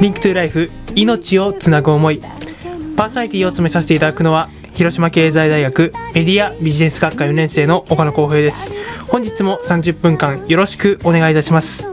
リンクトゥライフ命をつなぐ思い。パーソナリティを務めさせていただくのは広島経済大学メディアビジネス学科4年生の岡野光平です。本日も30分間よろしくお願いいたします。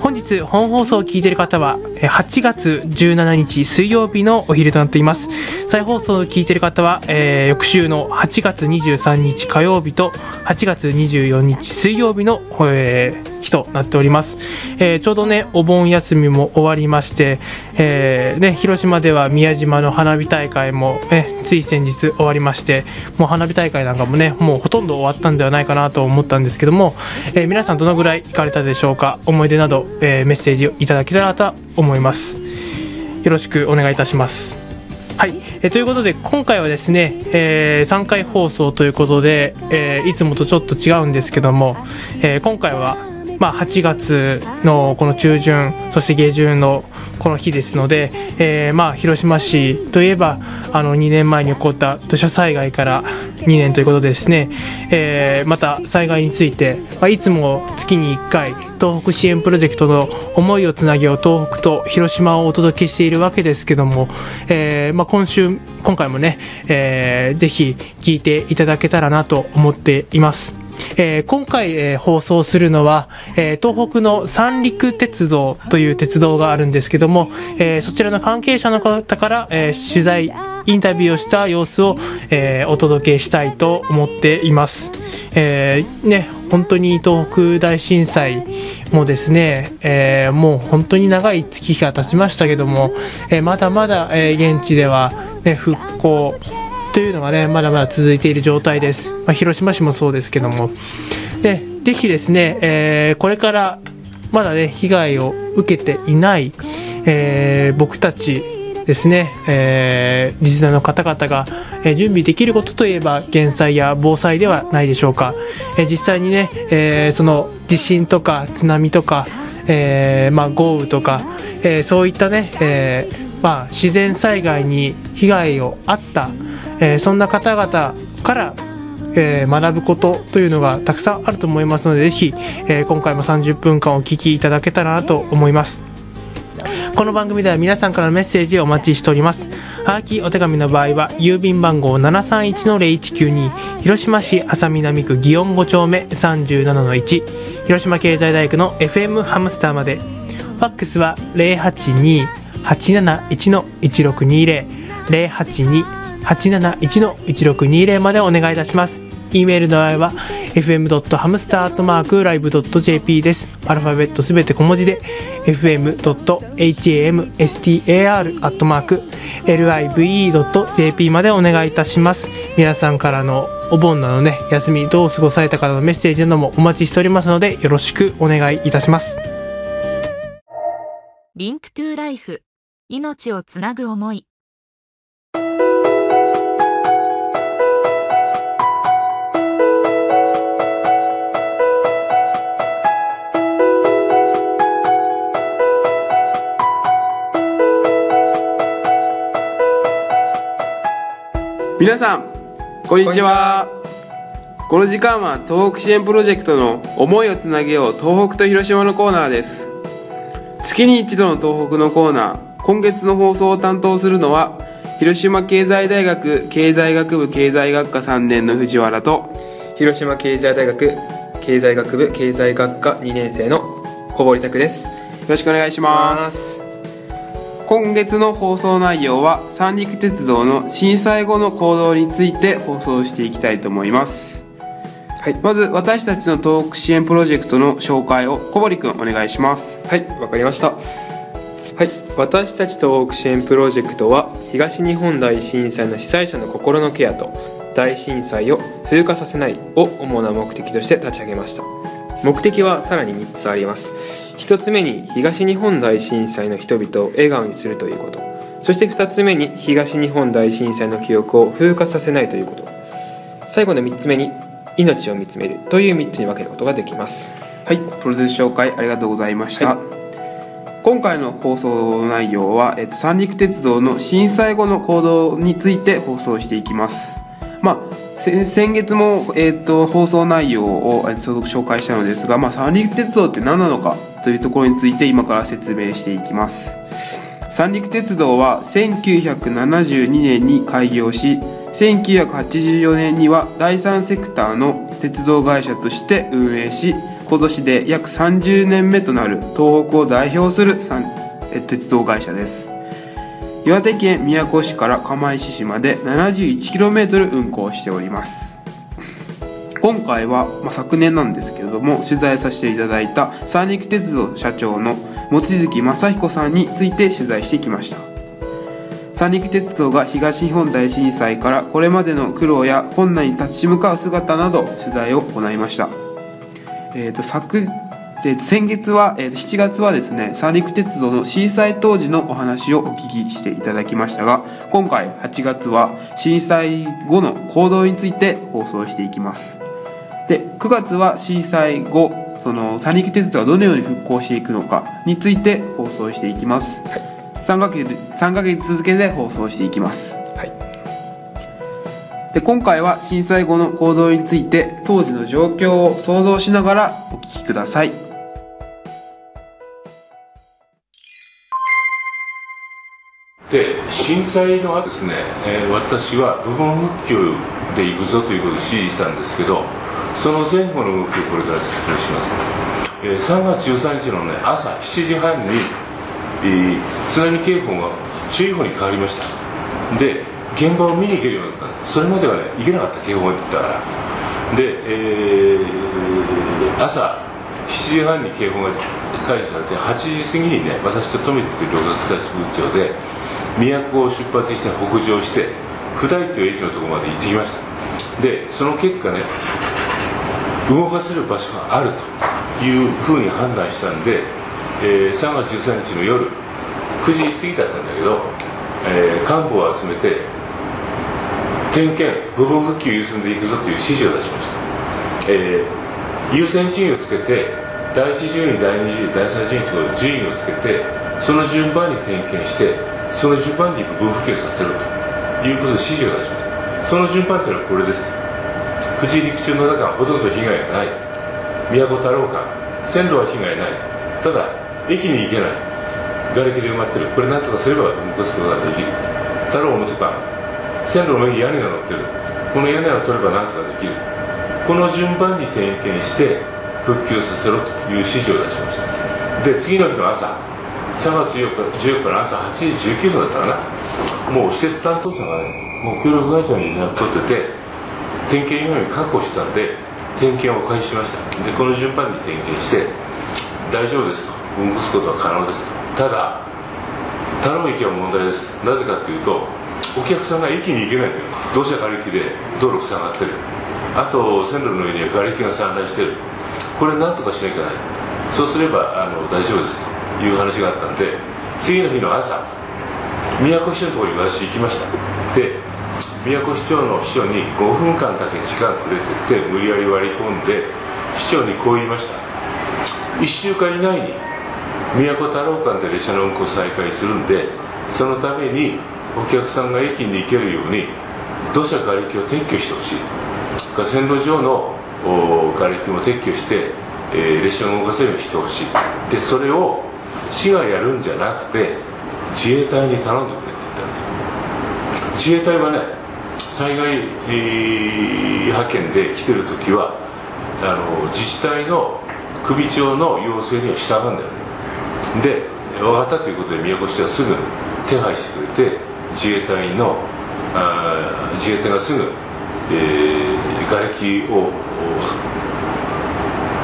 本日本放送を聞いている方は8月17日水曜日のお昼となっています。再放送を聞いている方は、えー翌週の8月23日火曜日と8月24日水曜日の、えー日となっております、えーちょうどねお盆休みも終わりまして、えーね、広島では宮島の花火大会も、ね、つい先日終わりましてもう花火大会なんかもねもうほとんど終わったんではないかなと思ったんですけども、え皆さんどのぐらい行かれたでしょうか思い出など、えメッセージをいただけたらと思います。よろしくお願いいたします。はい、えということで今回はですね、え3回放送ということで、えーいつもとちょっと違うんですけども、えー今回は、まあ、8月のこの中旬そして下旬のこの日ですので、えーまあ、広島市といえばあの2年前に起こった土砂災害から2年ということでですね、えーまた災害について、まあ、いつも月に1回東北支援プロジェクトの思いをつなげよう東北と広島をお届けしているわけですけども、えーまあ、今週今回もね、えーぜひ聞いていただけたらなと思っています。えー今回、えー放送するのは、えー東北の三陸鉄道という鉄道があるんですけども、えそちらの関係者の方から、え取材インタビューをした様子を、えお届けしたいと思っています。えーね、本当に東北大震災もですね、えもう本当に長い月日が経ちましたけども、えまだまだ、え現地では、ね、復興というのがねまだまだ続いている状態です、まあ、広島市もそうですけども。でぜひですね、えーこれからまだね被害を受けていない、えー僕たちですね、えーリスナーの方々が、えー準備できることといえば減災や防災ではないでしょうか、えー実際にね、えーその地震とか津波とか、えーまあ、豪雨とか、えーそういったね、えーまあ、自然災害に被害をあった、えーそんな方々からえー学ぶことというのがたくさんあると思いますのでぜひ、えー今回も30分間お聞きいただけたらなと思います。この番組では皆さんからのメッセージをお待ちしております。はがきお手紙の場合は郵便番号731-0192広島市安佐南区祇園5丁目37-1広島経済大学の FM ハムスターまで。ファックスは082-871-1620、082 871-1620までお願いいたします。e メールの場合は fm.hamster.live.jp です。アルファベットすべて小文字で fm.hamster.live.jp までお願いいたします。皆さんからのお盆なのね、休みどう過ごされたかのメッセージなどもお待ちしておりますのでよろしくお願いいたします。リンクトゥライフ命をつなぐ思い皆さんこんにちは。この時間は東北支援プロジェクトの思いをつなげよう東北と広島のコーナーです。月に一度の東北のコーナー今月の放送を担当するのは広島経済大学経済学部経済学科3年の藤原と広島経済大学経済学部経済学科2年生の小堀拓です。よろしくお願いします今月の放送内容は三陸鉄道の震災後の行動について放送していきたいと思います。はい。まず私たちの東北支援プロジェクトの紹介を小堀くんお願いします。はいわかりました。はい私たち東北支援プロジェクトは東日本大震災の被災者の心のケアと大震災を風化させないを主な目的として立ち上げました目的はさらに3つあります。1つ目に東日本大震災の人々を笑顔にするということ。そして2つ目に東日本大震災の記憶を風化させないということ。最後の3つ目に命を見つめる。という3つに分けることができます。はいプロセス紹介ありがとうございました、は今回の放送内容は、えっと、三陸鉄道の震災後の行動について放送していきます。まあ先月も、えっと放送内容を、紹介したのですが、まあ、三陸鉄道って何なのかというところについて今から説明していきます。三陸鉄道は1972年に開業し1984年には第三セクターの鉄道会社として運営し今年で約30年目となる東北を代表する鉄道会社です。岩手県宮古市から釜石市まで 71km 運行しております。今回は、まあ、昨年なんですけれども取材させていただいた三陸鉄道社長の望月正彦さんについて取材してきました。三陸鉄道が東日本大震災からこれまでの苦労や困難に立ち向かう姿など取材を行いました、えーと、昨えー、と先月は、えー、と7月はですね三陸鉄道の震災当時のお話をお聞きしていただきましたが今回8月は震災後の行動について放送していきます。で9月は震災後その三陸鉄道がどのように復興していくのかについて放送していきます、はい、3, ヶ月3ヶ月続けて放送していきます、はい、で今回は震災後の行動について当時の状況を想像しながらお聞きください震災の後ですね、えー、私は部分復旧で行くぞということで指示したんですけどその前後の動きをこれから説明します、えー、3月13日の、ね、朝7時半に、え、津波警報が注意報に変わりました。で現場を見に行けるようになった。んですそれまではね行けなかった警報が出たから。で、えー、朝7時半に警報が解除されて8時過ぎにね私と富田という旅客施設部長で宮古を出発して北上して普代という駅のところまで行ってきました。でその結果ね動かせる場所があるというふうに判断したんで、えー、3月13日の夜9時過ぎだったんだけど、えー、幹部を集めて点検部分復旧優先でいくぞという指示を出しました、えー、優先順位をつけて第1順位第2順位第3順位と順位をつけてその順番に点検してその順番に部分復旧させるということで指示を出しましたその順番というのはこれです。富士陸中の中はほとんど被害がない。都太郎間線路は被害ない。ただ駅に行けない。瓦礫で埋まってる。これ何とかすれば動かすことができる。太郎のとか線路の上に屋根が乗ってる。この屋根を取れば何とかできる。この順番に点検して復旧させろという指示を出しました。で次の日の朝。3月14日 ,14 日の朝8時19分だったかな。もう施設担当者がねもう協力会社に連絡取ってて点検以外に確保したんで点検を開始しました。でこの順番に点検して大丈夫ですと。運ぶすことは可能ですと。ただ太郎駅は問題です。なぜかというとお客さんが駅に行けないという。土砂がれきで道路塞がってる。あと線路の上には瓦礫が散乱してる。これ何とかしなきゃいけない。そうすればあの大丈夫ですと。いう話があったんで次の日の朝宮古市長のところに私行きました。で宮古市長の秘書に5分間だけ時間くれてって無理やり割り込んで市長にこう言いました。1週間以内に宮古太郎間で列車の運行再開するんでそのためにお客さんが駅に行けるように土砂瓦礫を撤去してほしい。線路上の瓦礫も撤去して、えー、列車を動かせるようにしてほしい。でそれを市がやるんじゃなくて自衛隊に頼んでくれって言ったんです。自衛隊はね災害、派遣で来てる時はあの自治体の首長の要請には従うんだよね。で分かったということで宮古市はすぐ手配してくれて自衛隊のあ自衛隊がすぐ、えー、瓦礫を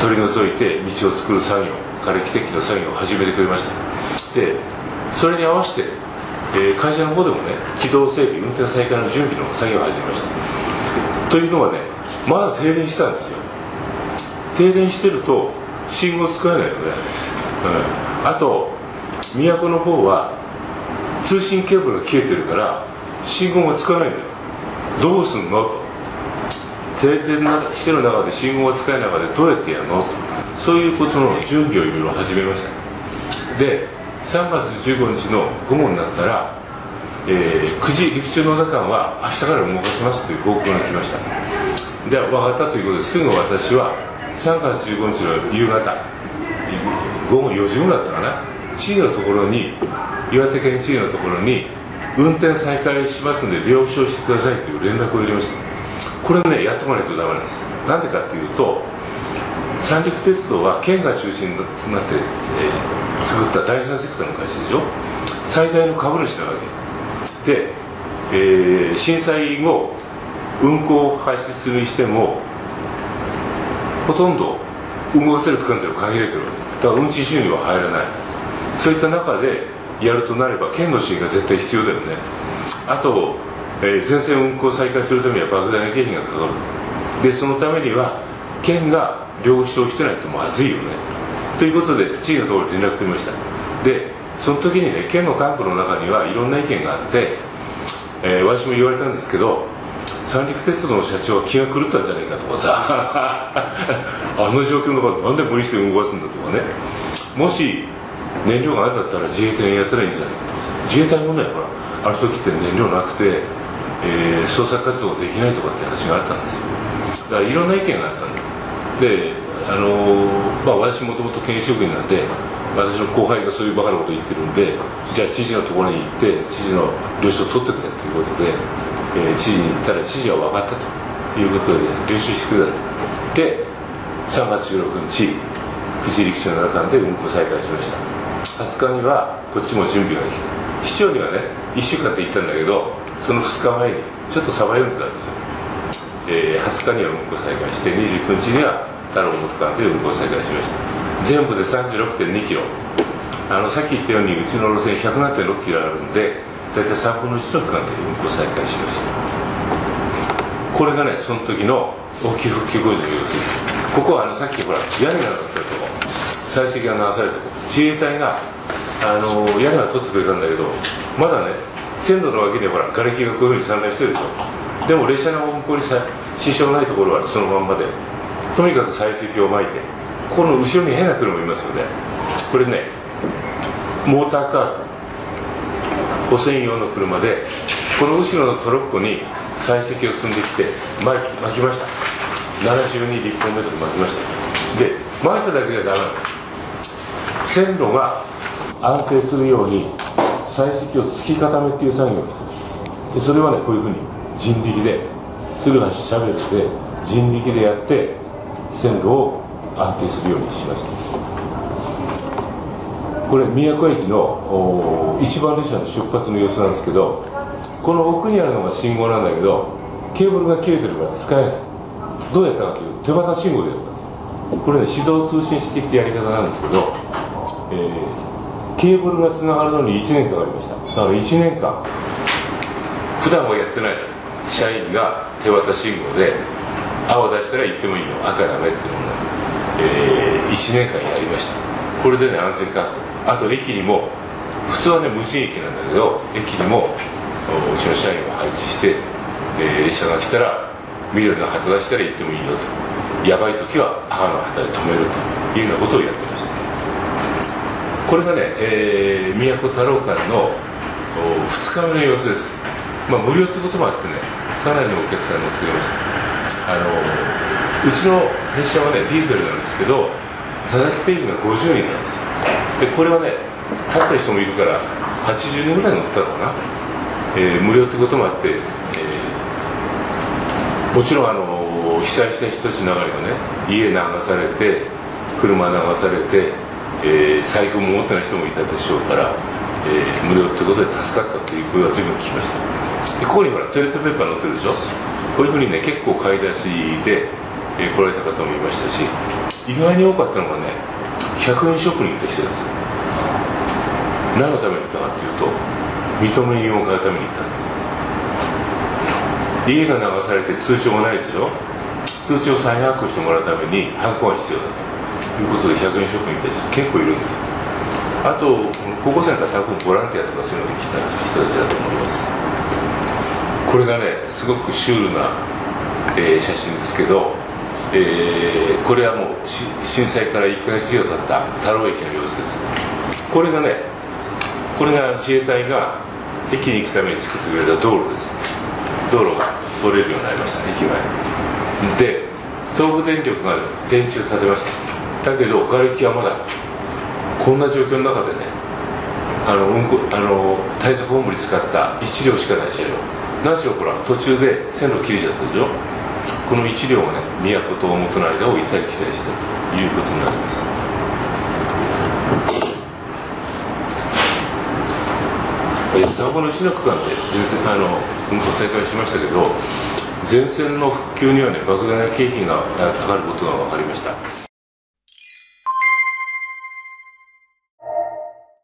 取り除いて道を作る作業瓦礫撤去の作業を始めてくれました。でそれに合わせてえー、会社の方でもね軌道整備運転再開の準備の作業を始めました。というのはねまだ停電してたんですよ。停電してると信号使えないよね、うん、あと都の方は通信ケーブルが切れてるから信号がつかないんだよ。どうすんの？と停電してる中で信号が使えない中でどうやってやるの？とそういうことの準備をいろいろ始めました。で3月15日の午後になったら、えー、9時陸中の中は明日から動かしますという報告が来ました。で分かったということですぐ私は3月15日の夕方午後4時頃だったかな知事のところに岩手県知事のところに運転再開しますんで了承してくださいという連絡を入れました。これねやっとかないとダメなんです。なんでかっていうと三陸鉄道は県が中心になって、えー作った第三セクターの会社でしょ？最大の株主なわけ。で、えー震災後運行を廃止するにしてもほとんど動かせる区間というのは限られてるわけ。だから運賃収入は入らない。そういった中でやるとなれば県の支援が絶対必要だよね。あと、えー全線運行再開するためには莫大な経費がかかる。でそのためには県が了承してないとまずいよね。ということで知事のところに連絡取りました。でその時にね県の幹部の中にはいろんな意見があって、えー私も言われたんですけど三陸鉄道の社長は気が狂ったんじゃないかとかさ あの状況の場でなんで無理して動かすんだとかね。もし燃料があんだったら自衛隊がやったらいいんじゃないかとか自衛隊もねほらある時って燃料なくて、えー捜索活動できないとかって話があったんですよ。だからいろんな意見があったんだ。であのまあ私もともと県職員なんで私の後輩がそういうバカなこと言ってるんでじゃあ知事のところに行って知事の了承を取ってくれということで、えー知事に言ったら知事は分かったということで了承してくれたんですで3月16日富士陸地の中で運行再開しました。20日にはこっちも準備ができた。市長にはね1週間って言ったんだけどその2日前にちょっとさば読んでたんですよ。えー20日には運行再開して29日には太郎本間で運行再開しました。全部で36.2キロ。あのさっき言ったようにうちの路線107.6キロあるんで大体3分の1の区間で運行再開しました。これがねその時の大きい復旧工事の様子ですここはあのさっきほら屋根がなかったとこ。採石が流されたとこ。自衛隊があの屋根は取ってくれたんだけどまだね線路の脇にほら瓦礫がこういうふうに散乱してるでしょ。でも列車の運行に支障ないところはそのまんまでとにかく採石を巻いてこの後ろに変な車いますよね。これねモーターカーと補選用の車でこの後ろのトロッコに採石を積んできて巻き巻きました。72立方メートル巻きました。で巻いただけじゃダメ線路が安定するように採石を突き固めっていう作業をす。でそれはねこういうふうに人力で鶴橋シャベルで人力でやって線路を安定するようにしました。これ宮古駅の一番列車の出発の様子なんですけどこの奥にあるのが信号なんだけどケーブルが切れてるから使えない。どうやったかというと手渡信号でやったんです。これね指導通信式ってやり方なんですけど、えーケーブルがつながるのに1年かかりました。だから1年間普段はやってない社員が手渡し信号で青出したら行ってもいいの赤ダメっていうのをね、え1年間やりました。これでね安全確保。あと駅にも普通はね無人駅なんだけど駅にもうちの社員を配置して、えー列車が来たら緑の旗出したら行ってもいいよと。やばい時は赤の旗で止めるというようなことをやってました。これがね、えー、宮古太郎間の2日目の様子です、まあ、無料ってこともあってねかなりのお客さん乗ってくれました。あのうちの列車はねディーゼルなんですけど座席定員が50人なんです。でこれはね立った人もいるから80人ぐらい乗ったのかな、えー無料ってこともあって、えーもちろんあの被災した人たちの中にはね家流されて車流されて、えー財布も持ってない人もいたでしょうから、えー無料ってことで助かったっていう声は随分聞きました。でここにほらトイレットペーパー載ってるでしょ？こういうふうにね結構買い出しで、えー来られた方もいましたし意外に多かったのがね100円ショップに行った人です何のために行ったかっていうと認め印を買うために行ったんです。家が流されて通帳がないでしょ？通帳を再発行してもらうためにハンコが必要だということで100円ショップに行った人結構いるんです。あと高校生なんか多分ボランティアとかそういうのに来た人たちだと思います。これがねすごくシュールな、えー写真ですけど、えーこれはもう震災から1ヶ月以上経った太郎駅の様子です。これがねこれが自衛隊が駅に行くために作ってくれた道路です。道路が通れるようになりました駅前。で東武電力が電柱立てました。だけど瓦礫はまだこんな状況の中でねあの、うんこ、あの対策本部に使った1両しかない車両。何しろほら途中で線路切れちゃったでしょ？この1両をね都と大本の間を行ったり来たりしたということになります。双子の石の区間で全線あの運行再開しましたけど全線の復旧にはね莫大な経費がかかることが分かりました。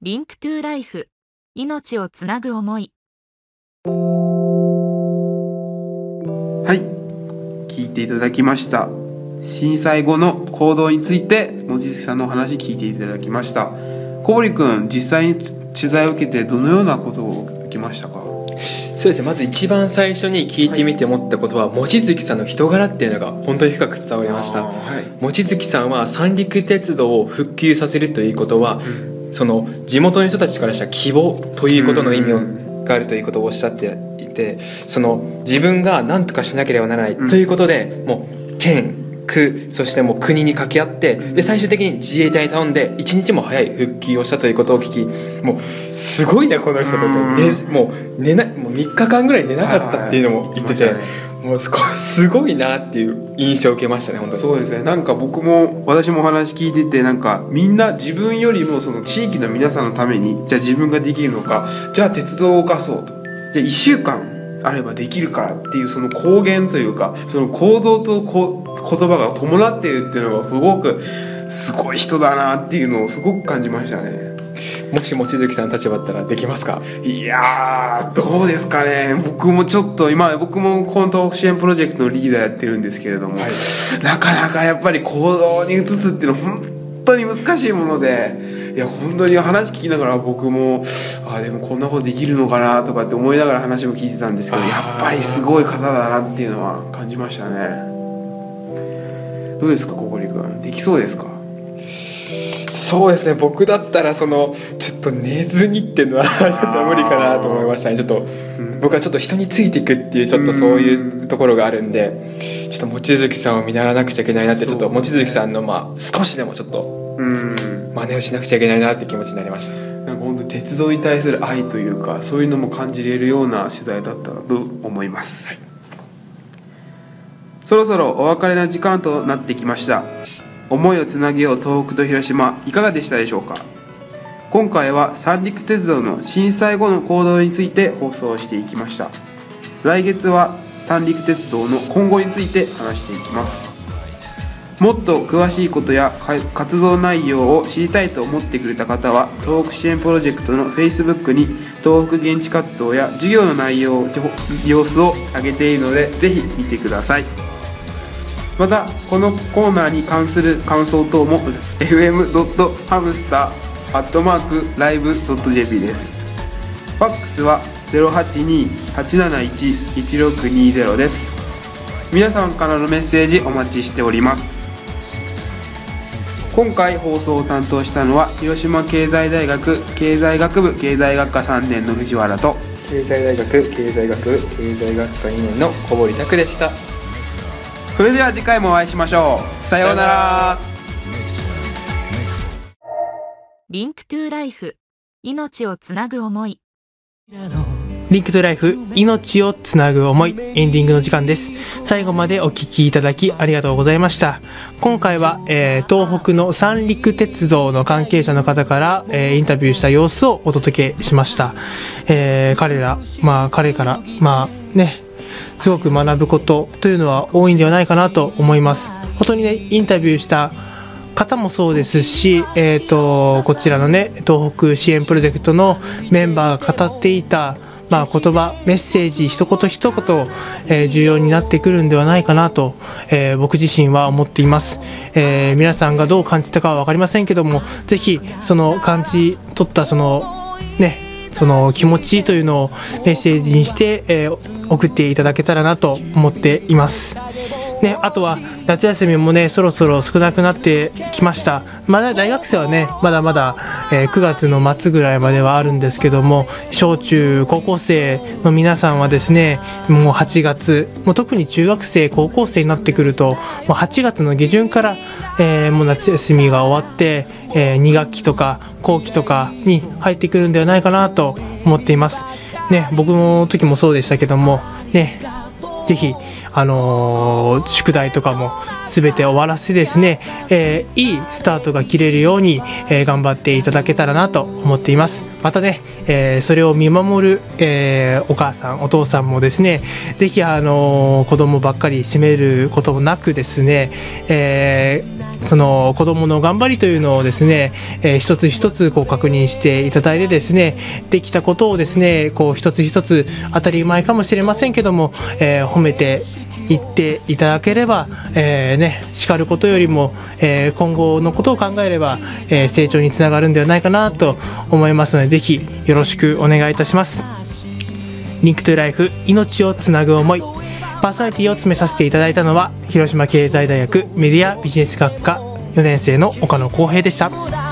リンクトゥライフ命をつなぐ思い。はい。聞いていただきました。震災後の行動について望月さんのお話聞いていただきました。小堀君実際に取材を受けてどのようなことを受けましたか？そうですね。まず一番最初に聞いてみて思ったことは、望月さんの人柄っていうのが本当に深く伝わりました。はい。望月さんは三陸鉄道を復旧させるということは、その地元の人たちからしたら希望ということの意味をがあるということをおっしゃっていてその自分が何とかしなければならないということで、もう県区そしてもう国に掛け合ってで最終的に自衛隊に頼んで一日も早い復旧をしたということを聞きもうすごいなこの人ともう寝なもう3日間ぐらい寝なかったっていうのも言ってて、もうすごいすごいなっていう印象を受けましたね本当に。そうですね。なんか僕も私もお話聞いててなんかみんな自分よりもその地域の皆さんのためにじゃあ自分ができるのかじゃあ鉄道を動かそうとじゃあ1週間あればできるからっていうその公言というかその行動とこ言葉が伴っているっていうのがすごくすごい人だなっていうのをすごく感じましたね。もし望月さんの立場だったらできますか？いやーどうですかね。僕もちょっと今僕もこの東北支援プロジェクトのリーダーやってるんですけれども、はい。なかなかやっぱり行動に移すっていうのは本当に難しいものでいや本当に話聞きながら僕もあーでもこんなことできるのかなとかって思いながら話も聞いてたんですけどやっぱりすごい方だなっていうのは感じましたね。どうですか小堀君。できそうですか？そうですね。僕だったらそのちょっと寝ずにっていうのはちょっと無理かなと思いましたね。ちょっと僕はちょっと人についていくっていうちょっとそういうところがあるんでちょっと望月さんを見習わなくちゃいけないなってちょっと望月さんのまあ少しでもちょっとうん。真似をしなくちゃいけないなって気持ちになりました。なんか本当鉄道に対する愛というかそういうのも感じれるような取材だったと思います、そろそろお別れの時間となってきました。思いをつなげよう東北と広島いかがでしたでしょうか？今回は三陸鉄道の震災後の行動について放送していきました。来月は三陸鉄道の今後について話していきますもっと詳しいことや活動内容を知りたいと思ってくれた方は東北支援プロジェクトの Facebook に東北現地活動や授業の内容様子を上げているのでぜひ見てください。またこのコーナーに関する感想等も fm.hamster.live.jp です。ファックスは082-871-1620です。皆さんからのメッセージお待ちしております。今回放送を担当したのは広島経済大学経済学部経済学科3年の藤原と経済大学経済学部経済学科2年の小堀拓でした。それでは次回もお会いしましょう。さようなら。 Link to Life 命をつなぐ思い Link to Life 命をつなぐ思いエンディングの時間です。最後までお聞きいただきありがとうございました。今回は、えー東北の三陸鉄道の関係者の方から、えーインタビューした様子をお届けしました、えー彼らまあ彼からまあねすごく学ぶことというのは多いんではないかなと思います。本当にねインタビューした方もそうですし、えー、とこちらのね東北支援プロジェクトのメンバーが語っていた、まあ、言葉メッセージ一言一言、えー重要になってくるんではないかなと、えー僕自身は思っています、えー皆さんがどう感じたかは分かりませんけども是非その感じ取ったそのねその気持ちというのをメッセージにして、え送っていただけたらなと思っています。ね、あとは夏休みもねそろそろ少なくなってきました。まだ大学生はねまだまだ、えー9月の末ぐらいまではあるんですけども小中高校生の皆さんはですねもう8月もう特に中学生高校生になってくるともう8月の下旬から、えーもう夏休みが終わって、え2学期とか後期とかに入ってくるんではないかなと思っています。ね僕の時もそうでしたけどもねぜひ、あのー宿題とかも全て終わらせてですね、えーいいスタートが切れるように、えー頑張っていただけたらなと思っています。またね、えーそれを見守る、えーお母さんお父さんもですねぜひ、あのー子供ばっかり責めることもなくですね、えーその子供の頑張りというのをですね、えー一つ一つこう確認していただいてですねできたことをですねこう一つ一つ当たり前かもしれませんけども、えー褒めていっていただければ、えーね、叱ることよりも、えー今後のことを考えれば、えー成長につながるんではないかなと思いますのでぜひよろしくお願いいたします。リンクトゥライフ命をつなぐ思いパーソナリティを詰めさせていただいたのは広島経済大学メディアビジネス学科4年生の岡野光平でした。